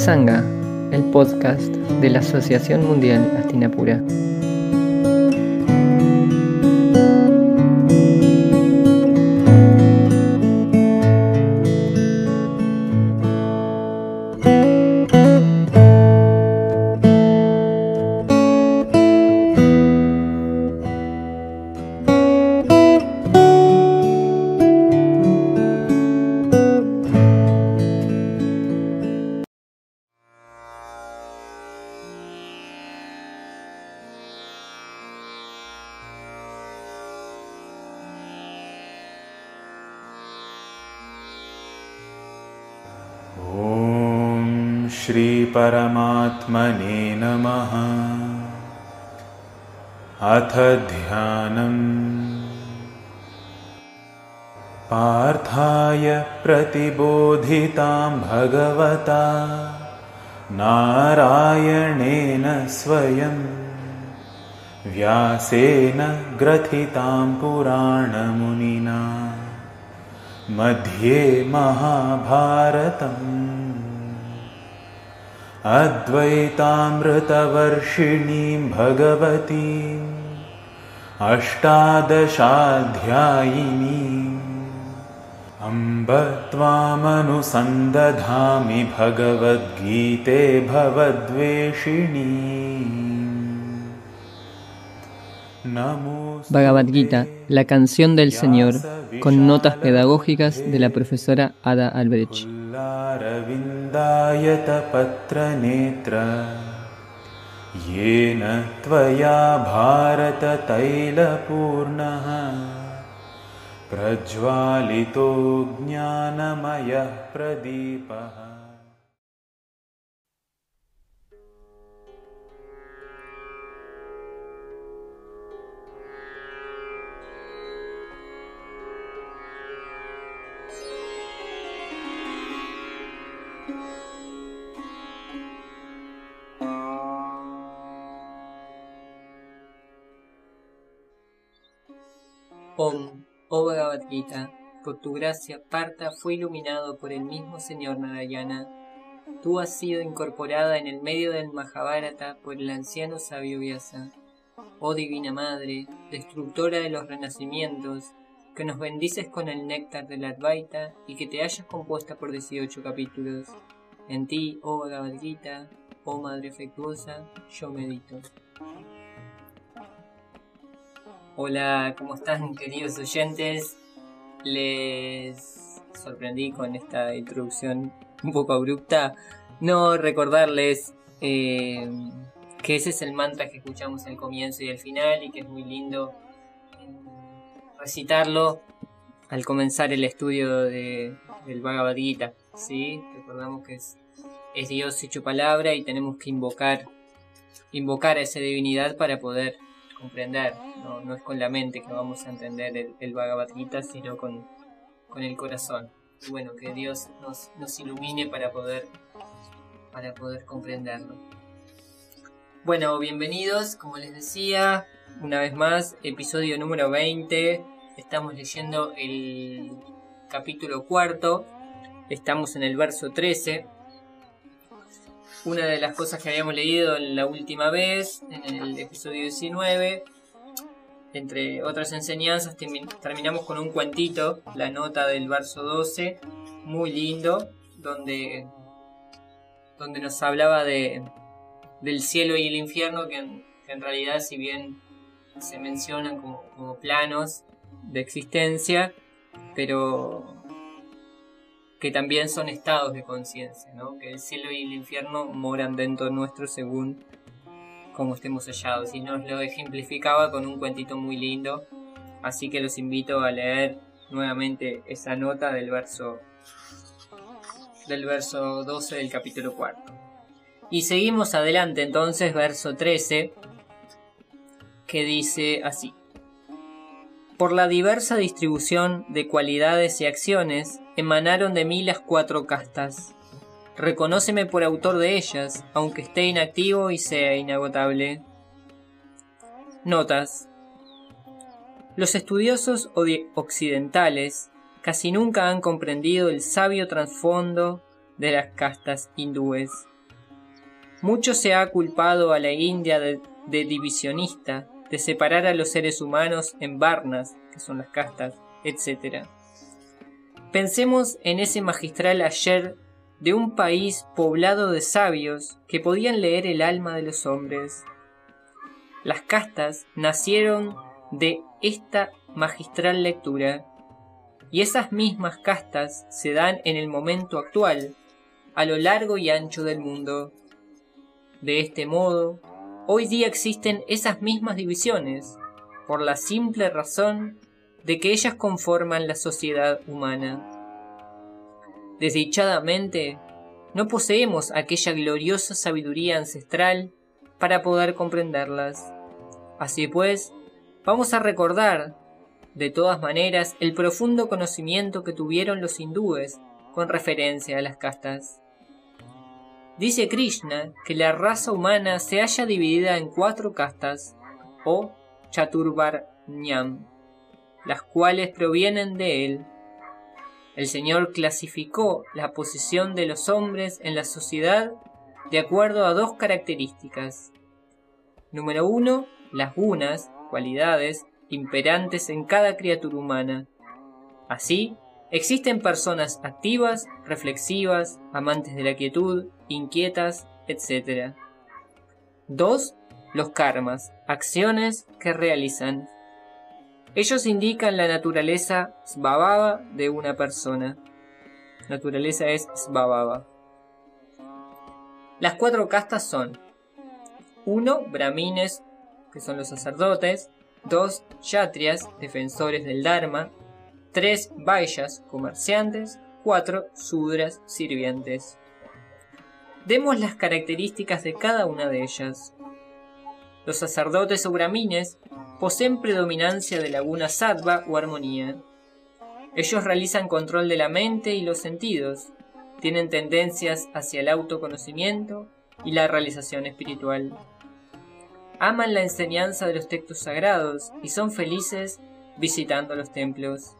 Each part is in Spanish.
Satsanga, el podcast de la Asociación Mundial Astinapura. श्रीपरमात्मने नमः। अथ ध्यानम्। पार्थाय प्रतिबोधितां भगवता। नारायणेन स्वयं। व्यासेन ग्रथितां पुराणमुनिना। मध्ये महाभारतम् अद्वैतामृतवर्षिणीं भगवतीम् अष्टादशाध्यायिनीम् अम्ब त्वामनुसन्दधामि भगवद्गीते भवद्वेषिणी नमो Bhagavad Gita, la canción del Señor, con notas pedagógicas de la profesora Ada Albrecht. पुल्लारविन्दायतपत्रनेत्र येन त्वया भारततैलपूर्णः। प्रज्वालितो ज्ञानमयः प्रदीपः Gita, por tu gracia Parta fue iluminado por el mismo Señor Narayana. Tú has sido incorporada en el medio del Mahabharata por el anciano sabio Vyasa. Oh Divina Madre, destructora de los renacimientos, que nos bendices con el néctar del Advaita y que te hayas compuesta por 18 capítulos. En ti, oh Bhagavad oh Madre afectuosa, yo medito. Hola, ¿cómo están queridos oyentes? Les sorprendí con esta introducción un poco abrupta. No recordarles eh, que ese es el mantra que escuchamos al comienzo y al final y que es muy lindo eh, recitarlo al comenzar el estudio de, del Bhagavad Gita. ¿sí? Recordamos que es, es Dios hecho palabra y tenemos que invocar, invocar a esa divinidad para poder comprender, no, no, es con la mente que vamos a entender el, el Bhagavad Gita, sino con, con, el corazón. Y bueno, que Dios nos, nos ilumine para poder, para poder comprenderlo. Bueno, bienvenidos, como les decía, una vez más, episodio número 20. Estamos leyendo el capítulo cuarto, estamos en el verso 13 una de las cosas que habíamos leído la última vez, en el episodio 19, entre otras enseñanzas, terminamos con un cuentito, la nota del verso 12, muy lindo, donde, donde nos hablaba de, del cielo y el infierno, que en, que en realidad si bien se mencionan como, como planos de existencia, pero que también son estados de conciencia, ¿no? que el cielo y el infierno moran dentro nuestro según como estemos hallados. Y nos lo ejemplificaba con un cuentito muy lindo, así que los invito a leer nuevamente esa nota del verso del verso 12 del capítulo 4. Y seguimos adelante entonces, verso 13, que dice así. Por la diversa distribución de cualidades y acciones, emanaron de mí las cuatro castas. Reconóceme por autor de ellas, aunque esté inactivo y sea inagotable. Notas. Los estudiosos occidentales casi nunca han comprendido el sabio trasfondo de las castas hindúes. Mucho se ha culpado a la India de, de divisionista, de separar a los seres humanos en varnas, que son las castas, etc. Pensemos en ese magistral ayer de un país poblado de sabios que podían leer el alma de los hombres. Las castas nacieron de esta magistral lectura, y esas mismas castas se dan en el momento actual, a lo largo y ancho del mundo. De este modo, hoy día existen esas mismas divisiones, por la simple razón de que ellas conforman la sociedad humana. Desdichadamente, no poseemos aquella gloriosa sabiduría ancestral para poder comprenderlas. Así pues, vamos a recordar, de todas maneras, el profundo conocimiento que tuvieron los hindúes con referencia a las castas. Dice Krishna que la raza humana se halla dividida en cuatro castas, o Chaturvarnyam, las cuales provienen de él. El Señor clasificó la posición de los hombres en la sociedad de acuerdo a dos características. Número uno, las gunas, cualidades, imperantes en cada criatura humana. Así, existen personas activas, reflexivas, amantes de la quietud, inquietas, etc. 2. Los karmas, acciones que realizan. Ellos indican la naturaleza svabhava de una persona. Naturaleza es svabhava. Las cuatro castas son 1. Brahmines, que son los sacerdotes. 2. Kshatriyas, defensores del Dharma. 3. Vaishyas, comerciantes. 4. Sudras, sirvientes. Demos las características de cada una de ellas. Los sacerdotes o brahmines poseen predominancia de laguna sattva o armonía. Ellos realizan control de la mente y los sentidos, tienen tendencias hacia el autoconocimiento y la realización espiritual. Aman la enseñanza de los textos sagrados y son felices visitando los templos.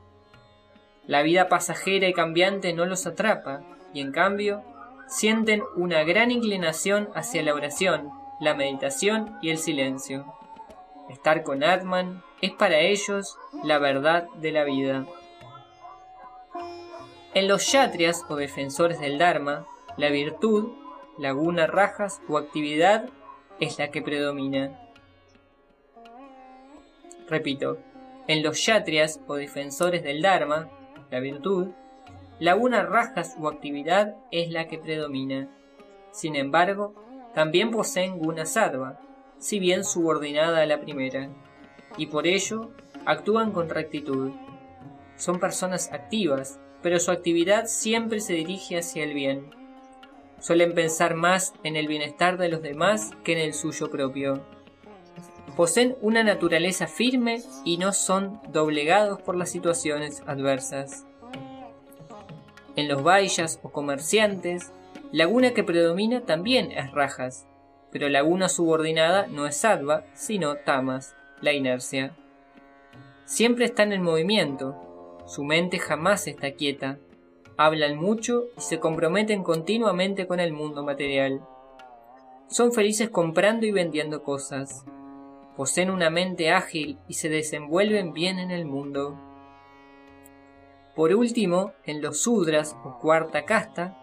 La vida pasajera y cambiante no los atrapa y en cambio sienten una gran inclinación hacia la oración, la meditación y el silencio. Estar con Atman es para ellos la verdad de la vida. En los yatrias o defensores del Dharma, la virtud, laguna rajas o actividad es la que predomina. Repito, en los yatrias o defensores del Dharma, la virtud, laguna rajas o actividad es la que predomina. Sin embargo, también poseen guna sattva, si bien subordinada a la primera, y por ello actúan con rectitud. Son personas activas, pero su actividad siempre se dirige hacia el bien. Suelen pensar más en el bienestar de los demás que en el suyo propio. Poseen una naturaleza firme y no son doblegados por las situaciones adversas. En los vallas o comerciantes, la guna que predomina también es rajas, pero la laguna subordinada no es sattva, sino tamas, la inercia. Siempre están en movimiento, su mente jamás está quieta, hablan mucho y se comprometen continuamente con el mundo material. Son felices comprando y vendiendo cosas. Poseen una mente ágil y se desenvuelven bien en el mundo. Por último, en los sudras o cuarta casta,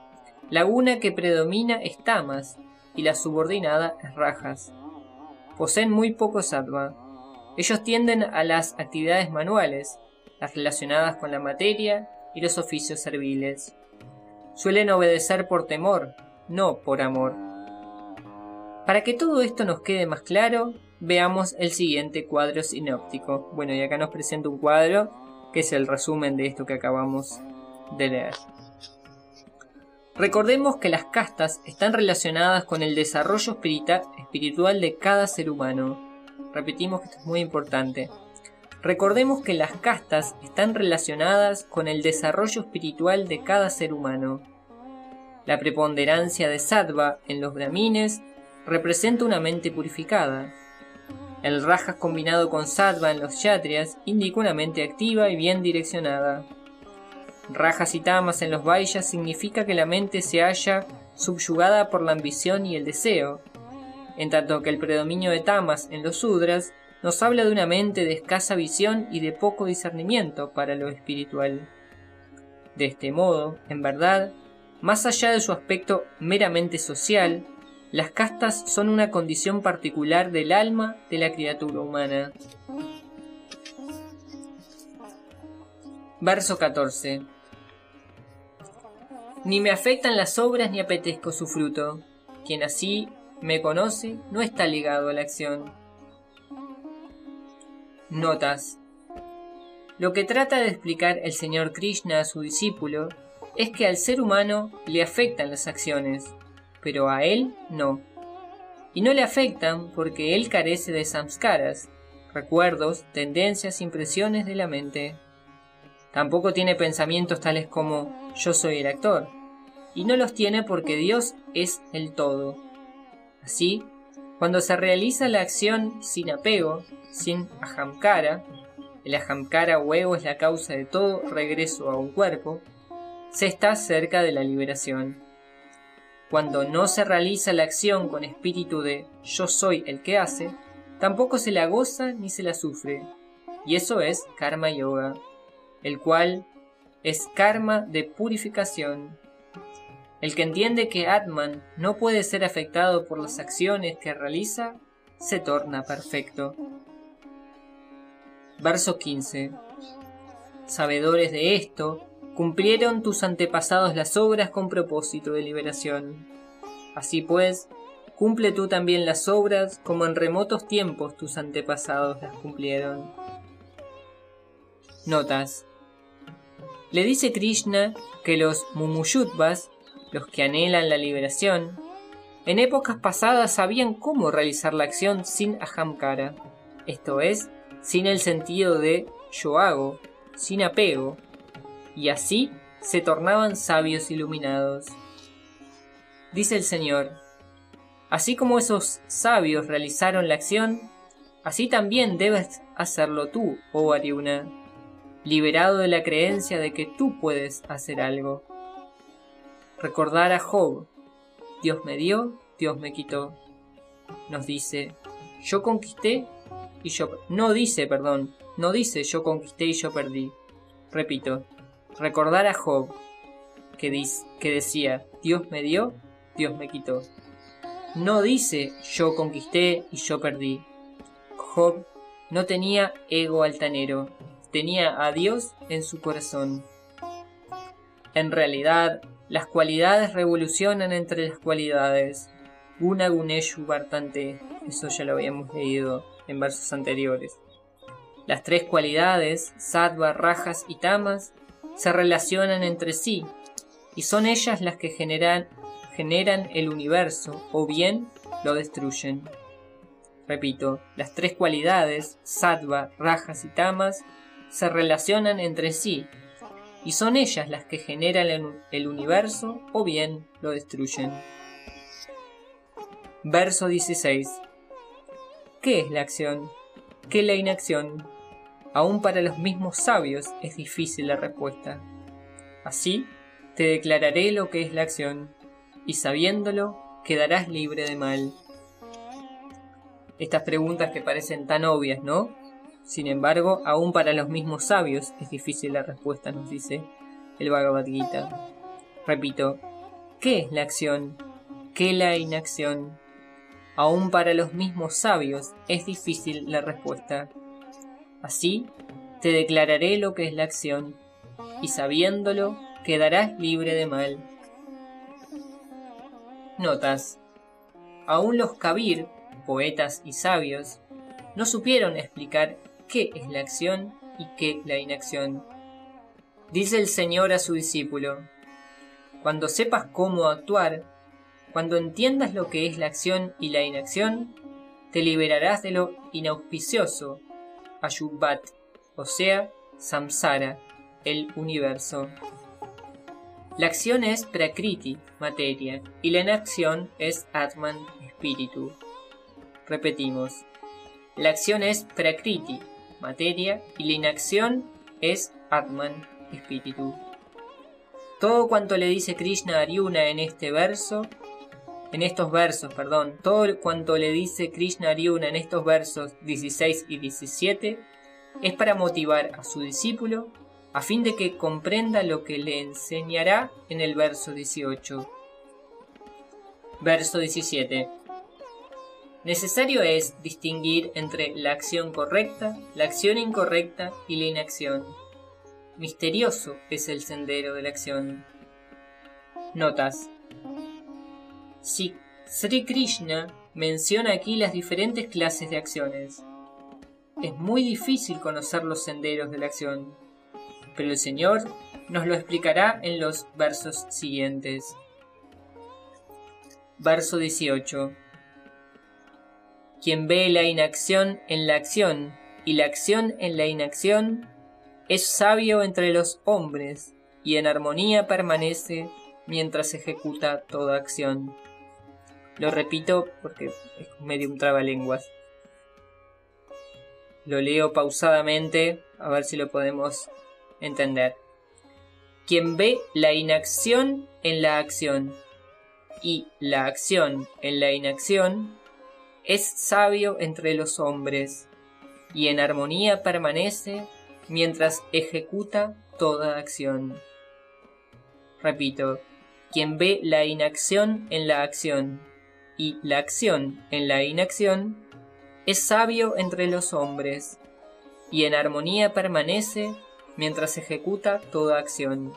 laguna que predomina es tamas, y la subordinada es rajas. Poseen muy poco sattva. Ellos tienden a las actividades manuales, las relacionadas con la materia y los oficios serviles. Suelen obedecer por temor, no por amor. Para que todo esto nos quede más claro, veamos el siguiente cuadro sinóptico. Bueno, y acá nos presenta un cuadro que es el resumen de esto que acabamos de leer. Recordemos que las castas están relacionadas con el desarrollo espiritual de cada ser humano. Repetimos que esto es muy importante. Recordemos que las castas están relacionadas con el desarrollo espiritual de cada ser humano. La preponderancia de sattva en los brahmines representa una mente purificada. El rajas combinado con sattva en los kshatriyas indica una mente activa y bien direccionada. Rajas y tamas en los Vaishyas significa que la mente se halla subyugada por la ambición y el deseo, en tanto que el predominio de tamas en los sudras nos habla de una mente de escasa visión y de poco discernimiento para lo espiritual. De este modo, en verdad, más allá de su aspecto meramente social, las castas son una condición particular del alma de la criatura humana. Verso 14. Ni me afectan las obras ni apetezco su fruto. Quien así me conoce no está ligado a la acción. Notas. Lo que trata de explicar el señor Krishna a su discípulo es que al ser humano le afectan las acciones, pero a él no. Y no le afectan porque él carece de samskaras, recuerdos, tendencias, impresiones de la mente. Tampoco tiene pensamientos tales como yo soy el actor, y no los tiene porque Dios es el todo. Así, cuando se realiza la acción sin apego, sin ahamkara, el ahamkara o ego es la causa de todo regreso a un cuerpo, se está cerca de la liberación. Cuando no se realiza la acción con espíritu de yo soy el que hace, tampoco se la goza ni se la sufre, y eso es karma yoga, el cual es karma de purificación, el que entiende que Atman no puede ser afectado por las acciones que realiza, se torna perfecto. Verso 15. Sabedores de esto, cumplieron tus antepasados las obras con propósito de liberación. Así pues, cumple tú también las obras como en remotos tiempos tus antepasados las cumplieron. Notas. Le dice Krishna que los Mumuyutvas los que anhelan la liberación, en épocas pasadas sabían cómo realizar la acción sin ahamkara, esto es, sin el sentido de yo hago, sin apego, y así se tornaban sabios iluminados. Dice el Señor, así como esos sabios realizaron la acción, así también debes hacerlo tú, oh Ariuna, liberado de la creencia de que tú puedes hacer algo recordar a Job. Dios me dio, Dios me quitó. Nos dice, yo conquisté y yo... No dice, perdón, no dice yo conquisté y yo perdí. Repito, recordar a Job, que, que decía, Dios me dio, Dios me quitó. No dice yo conquisté y yo perdí. Job no tenía ego altanero, tenía a Dios en su corazón. En realidad, las cualidades revolucionan entre las cualidades. Guna Guneshu Bartante. Eso ya lo habíamos leído en versos anteriores. Las tres cualidades, sattva, rajas y tamas, se relacionan entre sí y son ellas las que generan, generan el universo o bien lo destruyen. Repito, las tres cualidades, sattva, rajas y tamas, se relacionan entre sí y son ellas las que generan el universo o bien lo destruyen. Verso 16. ¿Qué es la acción? ¿Qué la inacción? Aún para los mismos sabios es difícil la respuesta. Así, te declararé lo que es la acción, y sabiéndolo, quedarás libre de mal. Estas preguntas que parecen tan obvias, ¿no? Sin embargo, aún para los mismos sabios es difícil la respuesta, nos dice el Bhagavad Gita. Repito, ¿qué es la acción? ¿Qué la inacción? Aún para los mismos sabios es difícil la respuesta. Así, te declararé lo que es la acción, y sabiéndolo, quedarás libre de mal. Notas. Aún los Kabir, poetas y sabios, no supieron explicar qué es la acción y qué la inacción. Dice el Señor a su discípulo, cuando sepas cómo actuar, cuando entiendas lo que es la acción y la inacción, te liberarás de lo inauspicioso, Ayubat, o sea, Samsara, el universo. La acción es Prakriti, materia, y la inacción es Atman, espíritu. Repetimos, la acción es Prakriti, materia, y la inacción es Atman, espíritu. todo cuanto le dice Krishna a Aryuna en este verso, en estos versos, perdón, todo cuanto le dice Krishna a Aryuna en estos versos 16 y 17 es para motivar a su discípulo a fin de que comprenda lo que le enseñará en el verso 18. Verso 17. Necesario es distinguir entre la acción correcta, la acción incorrecta y la inacción. Misterioso es el sendero de la acción. Notas. Sri Krishna menciona aquí las diferentes clases de acciones. Es muy difícil conocer los senderos de la acción, pero el Señor nos lo explicará en los versos siguientes. Verso 18. Quien ve la inacción en la acción y la acción en la inacción, es sabio entre los hombres y en armonía permanece mientras ejecuta toda acción. Lo repito porque es medio un trabalenguas. Lo leo pausadamente a ver si lo podemos entender. Quien ve la inacción en la acción y la acción en la inacción es sabio entre los hombres y en armonía permanece mientras ejecuta toda acción. Repito, quien ve la inacción en la acción y la acción en la inacción es sabio entre los hombres, y en armonía permanece mientras ejecuta toda acción.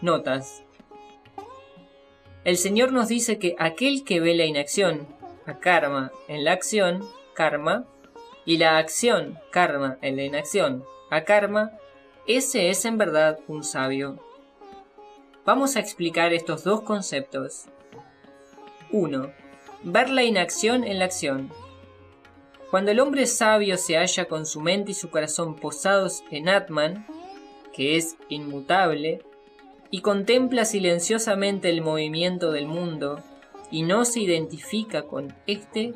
Notas. El Señor nos dice que aquel que ve la inacción, a karma, en la acción, karma, y la acción, karma, en la inacción, a karma, ese es en verdad un sabio. Vamos a explicar estos dos conceptos. 1. Ver la inacción en la acción. Cuando el hombre sabio se halla con su mente y su corazón posados en Atman, que es inmutable, y contempla silenciosamente el movimiento del mundo y no se identifica con éste,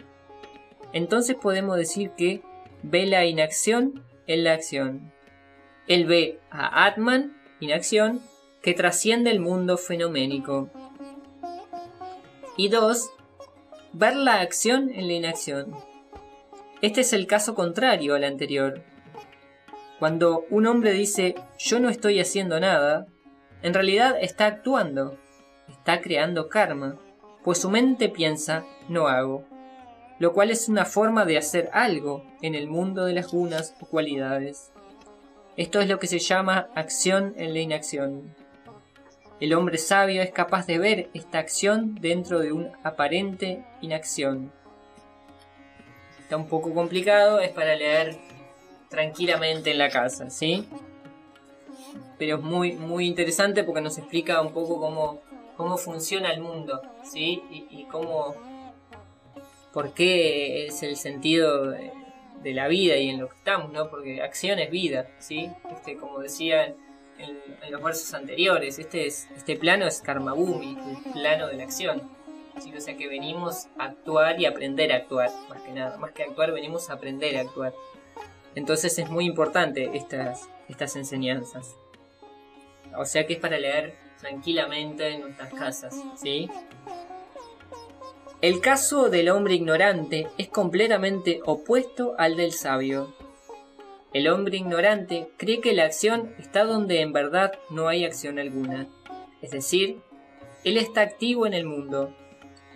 entonces podemos decir que ve la inacción en la acción. Él ve a Atman, inacción, que trasciende el mundo fenoménico. Y dos, ver la acción en la inacción. Este es el caso contrario al anterior. Cuando un hombre dice yo no estoy haciendo nada, en realidad está actuando, está creando karma, pues su mente piensa no hago, lo cual es una forma de hacer algo en el mundo de las gunas o cualidades. Esto es lo que se llama acción en la inacción. El hombre sabio es capaz de ver esta acción dentro de una aparente inacción está un poco complicado, es para leer tranquilamente en la casa, ¿sí? Pero es muy, muy interesante porque nos explica un poco cómo, cómo funciona el mundo, ¿sí? Y, cómo, por qué es el sentido de, la vida y en lo que estamos, ¿no? Porque acción es vida, ¿sí? Este, como decía en, los versos anteriores, este, es, este plano es Karmabumi, el plano de la acción. O sea que venimos a actuar y aprender a actuar, más que nada. Más que actuar, venimos a aprender a actuar. Entonces es muy importante estas, estas enseñanzas. O sea que es para leer tranquilamente en nuestras casas, ¿sí? El caso del hombre ignorante es completamente opuesto al del sabio. El hombre ignorante cree que la acción está donde en verdad no hay acción alguna. Es decir, él está activo en el mundo,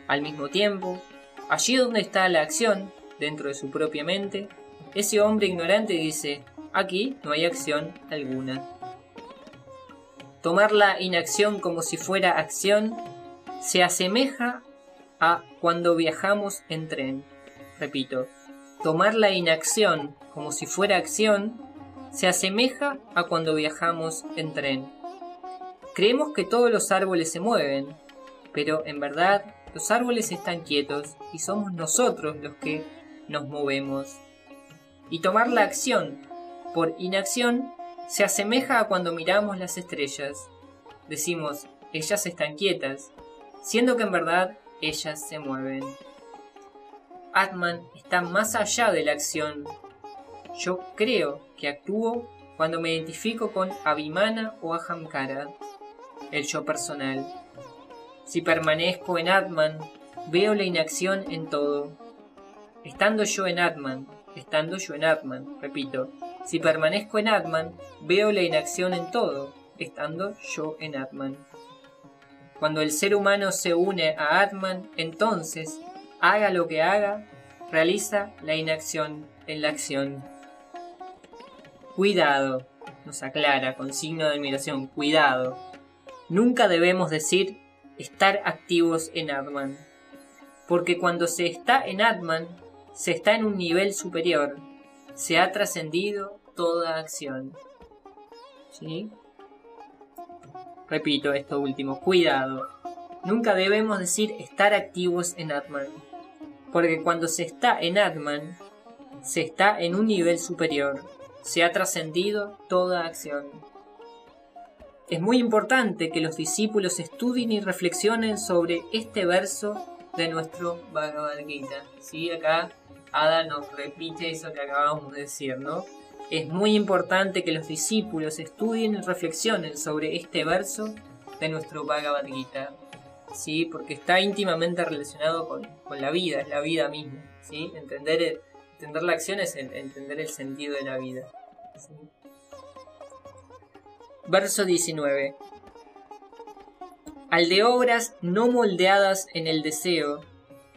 al mismo tiempo, allí donde está la acción, dentro de su propia mente, ese hombre ignorante dice, aquí no hay acción alguna. Tomar la inacción como si fuera acción se asemeja a cuando viajamos en tren. Repito, tomar la inacción como si fuera acción se asemeja a cuando viajamos en tren. Creemos que todos los árboles se mueven, pero en verdad los árboles están quietos y somos nosotros los que nos movemos. Y tomar la acción por inacción se asemeja a cuando miramos las estrellas. Decimos, ellas están quietas, siendo que en verdad ellas se mueven. Atman está más allá de la acción. Yo creo que actúo cuando me identifico con Abhimana o Ahamkara el yo personal. Si permanezco en Atman, veo la inacción en todo. Estando yo en Atman, estando yo en Atman, repito, si permanezco en Atman, veo la inacción en todo, estando yo en Atman. Cuando el ser humano se une a Atman, entonces, haga lo que haga, realiza la inacción en la acción. Cuidado, nos aclara con signo de admiración, cuidado. Nunca debemos decir estar activos en Atman, porque cuando se está en Atman, se está en un nivel superior, se ha trascendido toda acción. ¿Sí? Repito esto último, cuidado. Nunca debemos decir estar activos en Atman, porque cuando se está en Atman, se está en un nivel superior, se ha trascendido toda acción. Es muy importante que los discípulos estudien y reflexionen sobre este verso de nuestro Bhagavad Gita. ¿Sí? Acá Ada nos repite eso que acabamos de decir, ¿no? Es muy importante que los discípulos estudien y reflexionen sobre este verso de nuestro Bhagavad Gita. ¿Sí? Porque está íntimamente relacionado con, la vida, es la vida misma. ¿sí? Entender, entender la acción es entender el sentido de la vida. Verso 19. Al de obras no moldeadas en el deseo,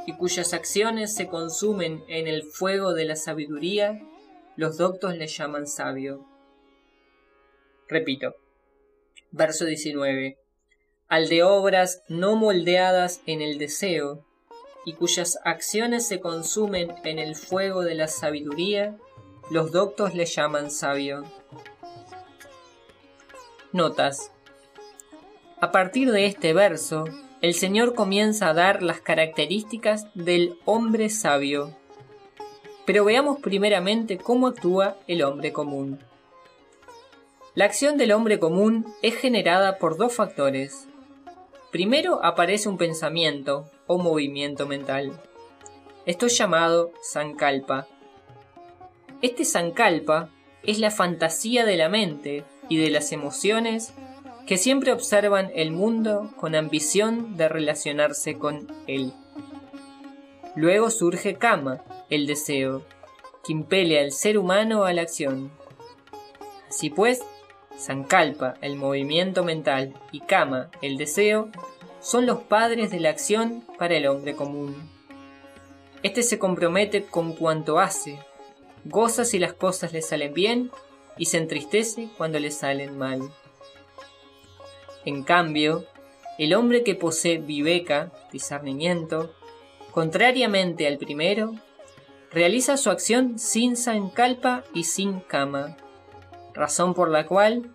y cuyas acciones se consumen en el fuego de la sabiduría, los doctos le llaman sabio. Repito. Verso 19. Al de obras no moldeadas en el deseo, y cuyas acciones se consumen en el fuego de la sabiduría, los doctos le llaman sabio. Notas. A partir de este verso, el Señor comienza a dar las características del hombre sabio. Pero veamos primeramente cómo actúa el hombre común. La acción del hombre común es generada por dos factores. Primero aparece un pensamiento o movimiento mental. Esto es llamado sankalpa, este Sankalpa es la fantasía de la mente y de las emociones que siempre observan el mundo con ambición de relacionarse con él. Luego surge Kama, el deseo, que impele al ser humano a la acción. Así pues, Sankalpa, el movimiento mental, y Kama, el deseo, son los padres de la acción para el hombre común. Este se compromete con cuanto hace, goza si las cosas le salen bien y se entristece cuando le salen mal. En cambio, el hombre que posee viveka, discernimiento, contrariamente al primero, realiza su acción sin sankalpa y sin kama, razón por la cual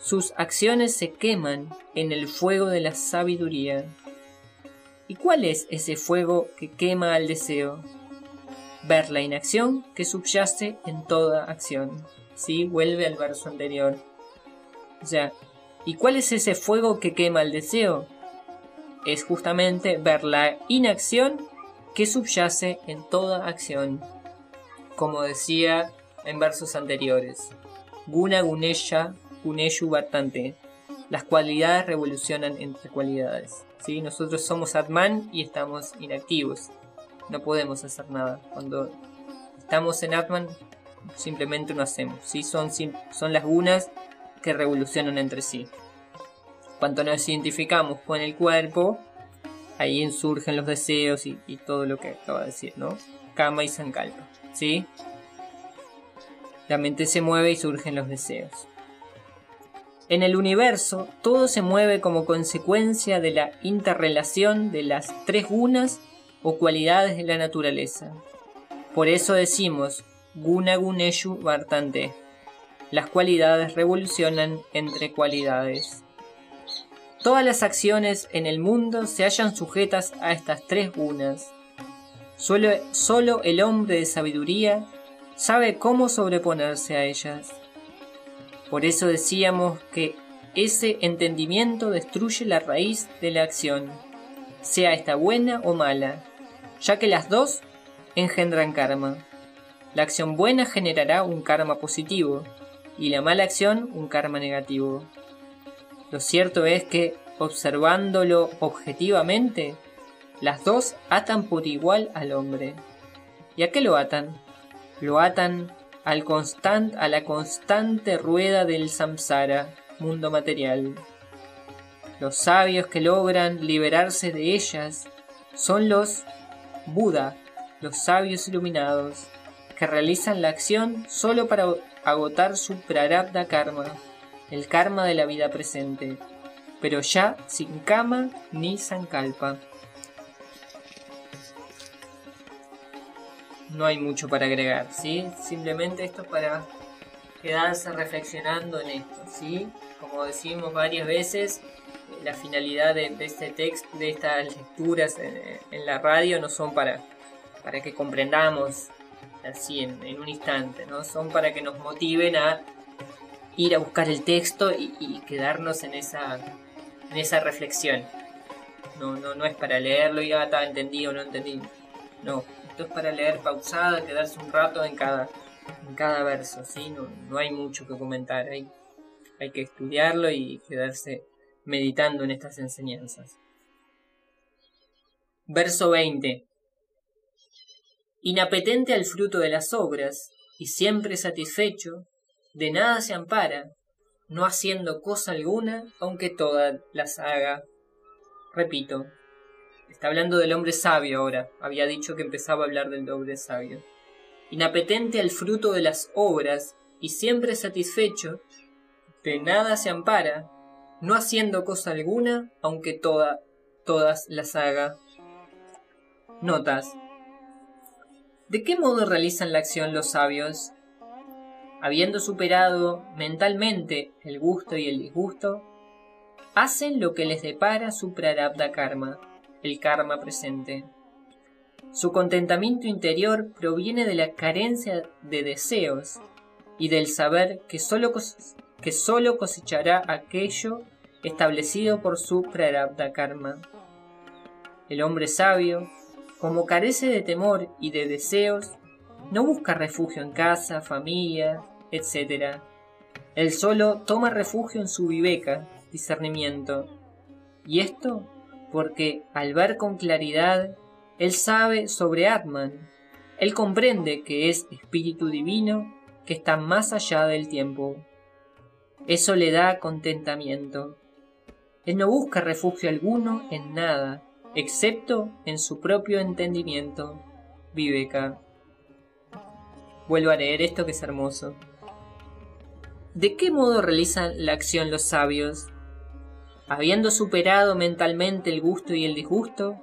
sus acciones se queman en el fuego de la sabiduría. ¿Y cuál es ese fuego que quema al deseo? ver la inacción que subyace en toda acción. ¿Sí? Vuelve al verso anterior. O sea, ¿y cuál es ese fuego que quema el deseo? Es justamente ver la inacción que subyace en toda acción. Como decía en versos anteriores. Guna Gunesha Guneshu bastante. Las cualidades revolucionan entre cualidades. ¿sí? Nosotros somos Atman y estamos inactivos no podemos hacer nada. Cuando estamos en Atman, simplemente no hacemos. ¿sí? Son, son las gunas que revolucionan entre sí. Cuando nos identificamos con el cuerpo, ahí surgen los deseos y, todo lo que acabo de decir, ¿no? Kama y Sankalpa, ¿sí? La mente se mueve y surgen los deseos. En el universo, todo se mueve como consecuencia de la interrelación de las tres gunas o cualidades de la naturaleza. Por eso decimos Guna Guneshu Vartante. Las cualidades revolucionan entre cualidades. Todas las acciones en el mundo se hallan sujetas a estas tres gunas. Solo, solo el hombre de sabiduría sabe cómo sobreponerse a ellas. Por eso decíamos que ese entendimiento destruye la raíz de la acción, sea esta buena o mala, ya que las dos engendran karma. La acción buena generará un karma positivo y la mala acción un karma negativo. Lo cierto es que, observándolo objetivamente, las dos atan por igual al hombre. ¿Y a qué lo atan? Lo atan al constant, a la constante rueda del samsara, mundo material. Los sabios que logran liberarse de ellas son los Buda, los sabios iluminados, que realizan la acción solo para agotar su prarabdha karma, el karma de la vida presente, pero ya sin kama ni sankalpa. No hay mucho para agregar, ¿sí? Simplemente esto es para quedarse reflexionando en esto, ¿sí? Como decimos varias veces, la finalidad de, este texto, de estas lecturas en, la radio no son para, para que comprendamos así en, un instante, ¿no? Son para que nos motiven a ir a buscar el texto y, quedarnos en esa, en esa reflexión. No, no, no es para leerlo y ya está entendido no entendido. No, esto es para leer pausada, quedarse un rato en cada, en cada verso, ¿sí? No, no hay mucho que comentar, hay, hay que estudiarlo y quedarse meditando en estas enseñanzas. Verso 20. Inapetente al fruto de las obras, y siempre satisfecho, de nada se ampara, no haciendo cosa alguna, aunque todas las haga. Repito, está hablando del hombre sabio ahora, había dicho que empezaba a hablar del hombre sabio. Inapetente al fruto de las obras, y siempre satisfecho, de nada se ampara, no haciendo cosa alguna, aunque toda, todas las haga. Notas. ¿De qué modo realizan la acción los sabios? Habiendo superado mentalmente el gusto y el disgusto, hacen lo que les depara su prarabdha karma, el karma presente. Su contentamiento interior proviene de la carencia de deseos y del saber que solo, que solo cosechará aquello establecido por su prarabdha karma. El hombre sabio, como carece de temor y de deseos, no busca refugio en casa, familia, etc. Él solo toma refugio en su viveka, discernimiento. Y esto porque al ver con claridad, él sabe sobre Atman, él comprende que es espíritu divino que está más allá del tiempo. Eso le da contentamiento. Él no busca refugio alguno en nada, excepto en su propio entendimiento. Viveka. Vuelvo a leer esto que es hermoso. ¿De qué modo realizan la acción los sabios? Habiendo superado mentalmente el gusto y el disgusto,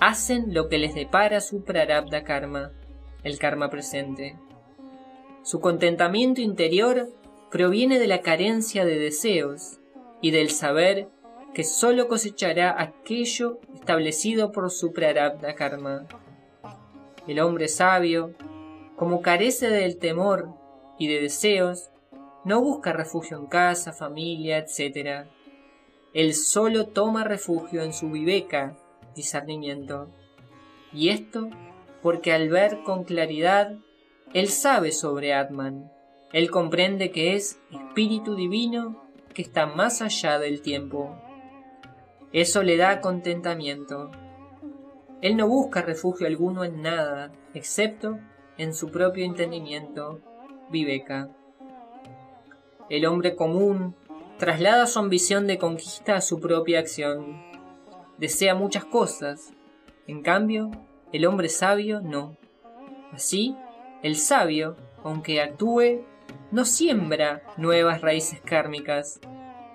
hacen lo que les depara su prarabdha karma, el karma presente. Su contentamiento interior proviene de la carencia de deseos y del saber que sólo cosechará aquello establecido por su prarabdha karma. El hombre sabio, como carece del temor y de deseos, no busca refugio en casa, familia, etc. Él solo toma refugio en su viveka, discernimiento. Y esto porque al ver con claridad, él sabe sobre Atman. Él comprende que es espíritu divino que está más allá del tiempo. Eso le da contentamiento. Él no busca refugio alguno en nada, excepto en su propio entendimiento, Viveka. El hombre común traslada su ambición de conquista a su propia acción. Desea muchas cosas, en cambio, el hombre sabio no. Así, el sabio, aunque actúe, no siembra nuevas raíces kármicas,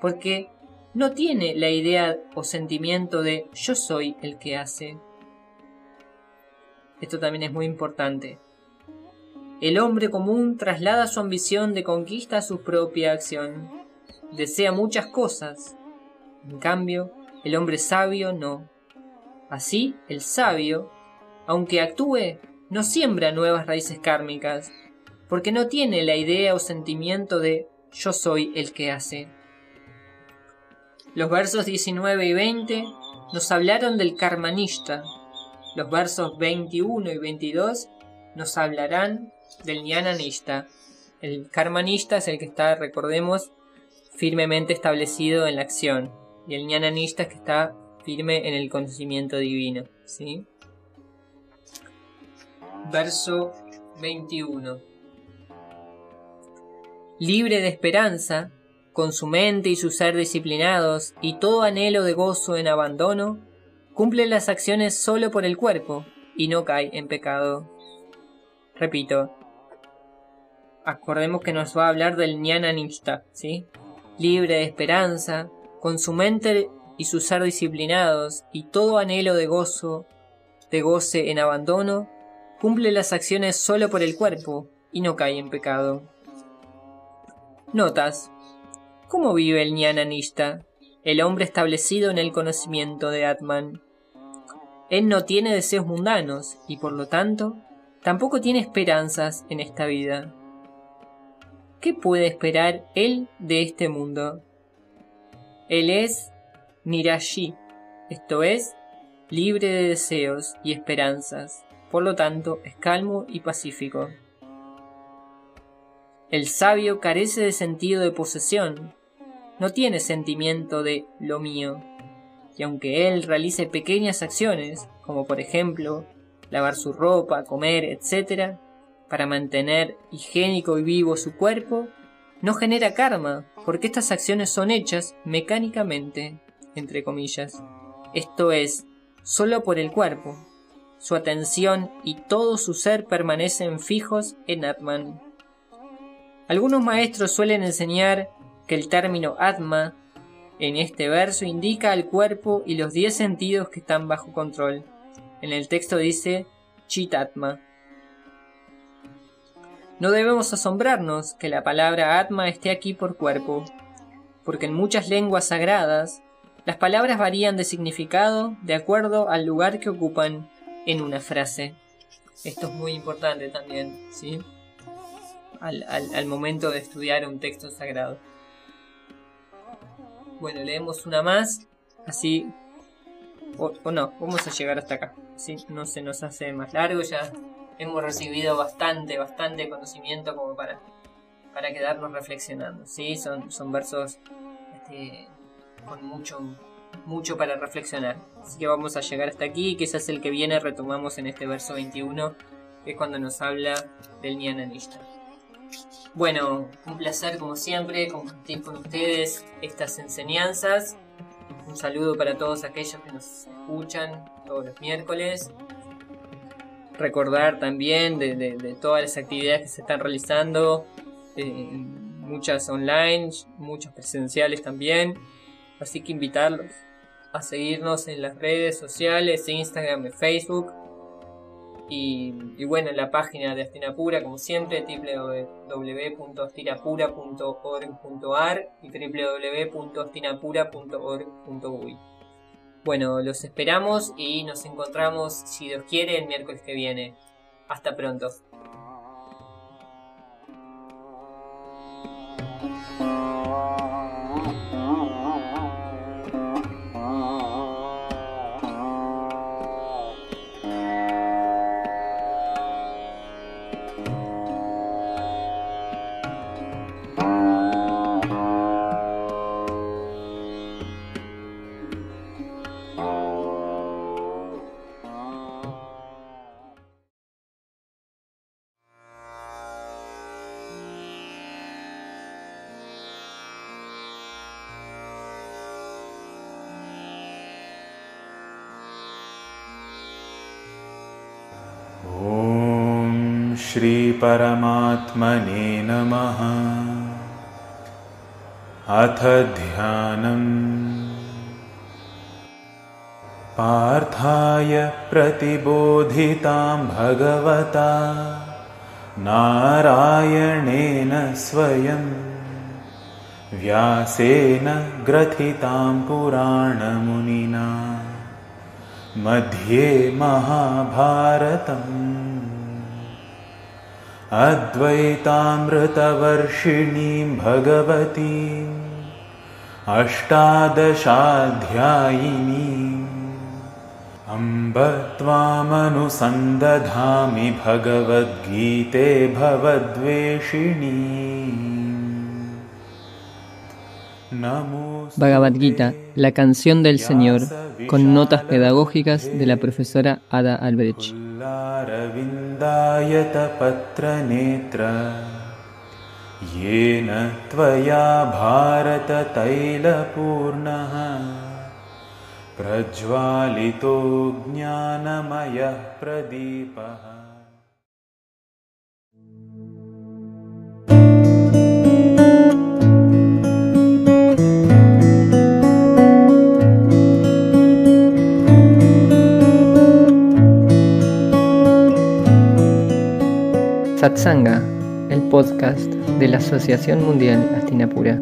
porque no tiene la idea o sentimiento de yo soy el que hace. Esto también es muy importante. El hombre común traslada su ambición de conquista a su propia acción. Desea muchas cosas. En cambio, el hombre sabio no. Así, el sabio, aunque actúe, no siembra nuevas raíces kármicas, porque no tiene la idea o sentimiento de yo soy el que hace. Los versos 19 y 20 nos hablaron del karmanista. Los versos 21 y 22 nos hablarán del jnananista. El karmanista es el que está, recordemos, firmemente establecido en la acción y el Jnana Nishta es que está firme en el conocimiento divino. ¿sí? Verso 21. Libre de esperanza, con su mente y su ser disciplinados y todo anhelo de gozo en abandono, cumple las acciones solo por el cuerpo y no cae en pecado. Repito, acordemos que nos va a hablar del Nishta, ¿sí? Libre de esperanza, con su mente y su ser disciplinados y todo anhelo de gozo, de goce en abandono, cumple las acciones solo por el cuerpo y no cae en pecado. Notas. ¿Cómo vive el Nishta, el hombre establecido en el conocimiento de Atman? Él no tiene deseos mundanos y por lo tanto tampoco tiene esperanzas en esta vida. ¿Qué puede esperar él de este mundo? Él es Nirashi, esto es, libre de deseos y esperanzas, por lo tanto es calmo y pacífico. El sabio carece de sentido de posesión, no tiene sentimiento de lo mío, y aunque él realice pequeñas acciones, como por ejemplo lavar su ropa, comer, etc., para mantener higiénico y vivo su cuerpo, no genera karma, porque estas acciones son hechas mecánicamente, entre comillas. Esto es, solo por el cuerpo. Su atención y todo su ser permanecen fijos en Atman. Algunos maestros suelen enseñar que el término Atma en este verso indica al cuerpo y los diez sentidos que están bajo control. En el texto dice Chitatma. No debemos asombrarnos que la palabra Atma esté aquí por cuerpo, porque en muchas lenguas sagradas las palabras varían de significado de acuerdo al lugar que ocupan en una frase. Esto es muy importante también, ¿sí? Al, momento de estudiar un texto sagrado. Bueno, leemos una más, así... O, o no, vamos a llegar hasta acá, así no se nos hace más largo, ya hemos recibido bastante, bastante conocimiento como para, para quedarnos reflexionando. ¿sí? Son, son versos este, con mucho, mucho para reflexionar. Así que vamos a llegar hasta aquí, quizás el que viene retomamos en este verso 21, que es cuando nos habla del Nyananishta. Bueno, un placer como siempre compartir con ustedes estas enseñanzas. Un saludo para todos aquellos que nos escuchan todos los miércoles recordar también de, todas las actividades que se están realizando, eh, muchas online, muchas presenciales también. Así que invitarlos a seguirnos en las redes sociales, Instagram y Facebook. Y, bueno, en la página de Astinapura, como siempre, www.astinapura.org.ar y www.astinapura.org.uy. Bueno, los esperamos y nos encontramos, si Dios quiere, el miércoles que viene. Hasta pronto. श्रीपरमात्मने नमः। अथ ध्यानम्। पार्थाय प्रतिबोधितां भगवता। नारायणेन स्वयं। व्यासेन ग्रथितां पुराणमुनिना। मध्ये महाभारतम् अद्वैतामृतवर्षिणीं भगवतीम् अष्टादशाध्यायिनीम् अम्ब त्वामनुसन्दधामि भगवद्गीते भवद्वेषिणी Bhagavad Gita, la canción del Señor, con notas pedagógicas de la profesora Ada Albrecht. लारविन्दायतपत्रनेत्र येन त्वया भारततैलपूर्णः। प्रज्वालितो ज्ञानमयः प्रदीपः। Satsanga, el podcast de la Asociación Mundial Astinapura.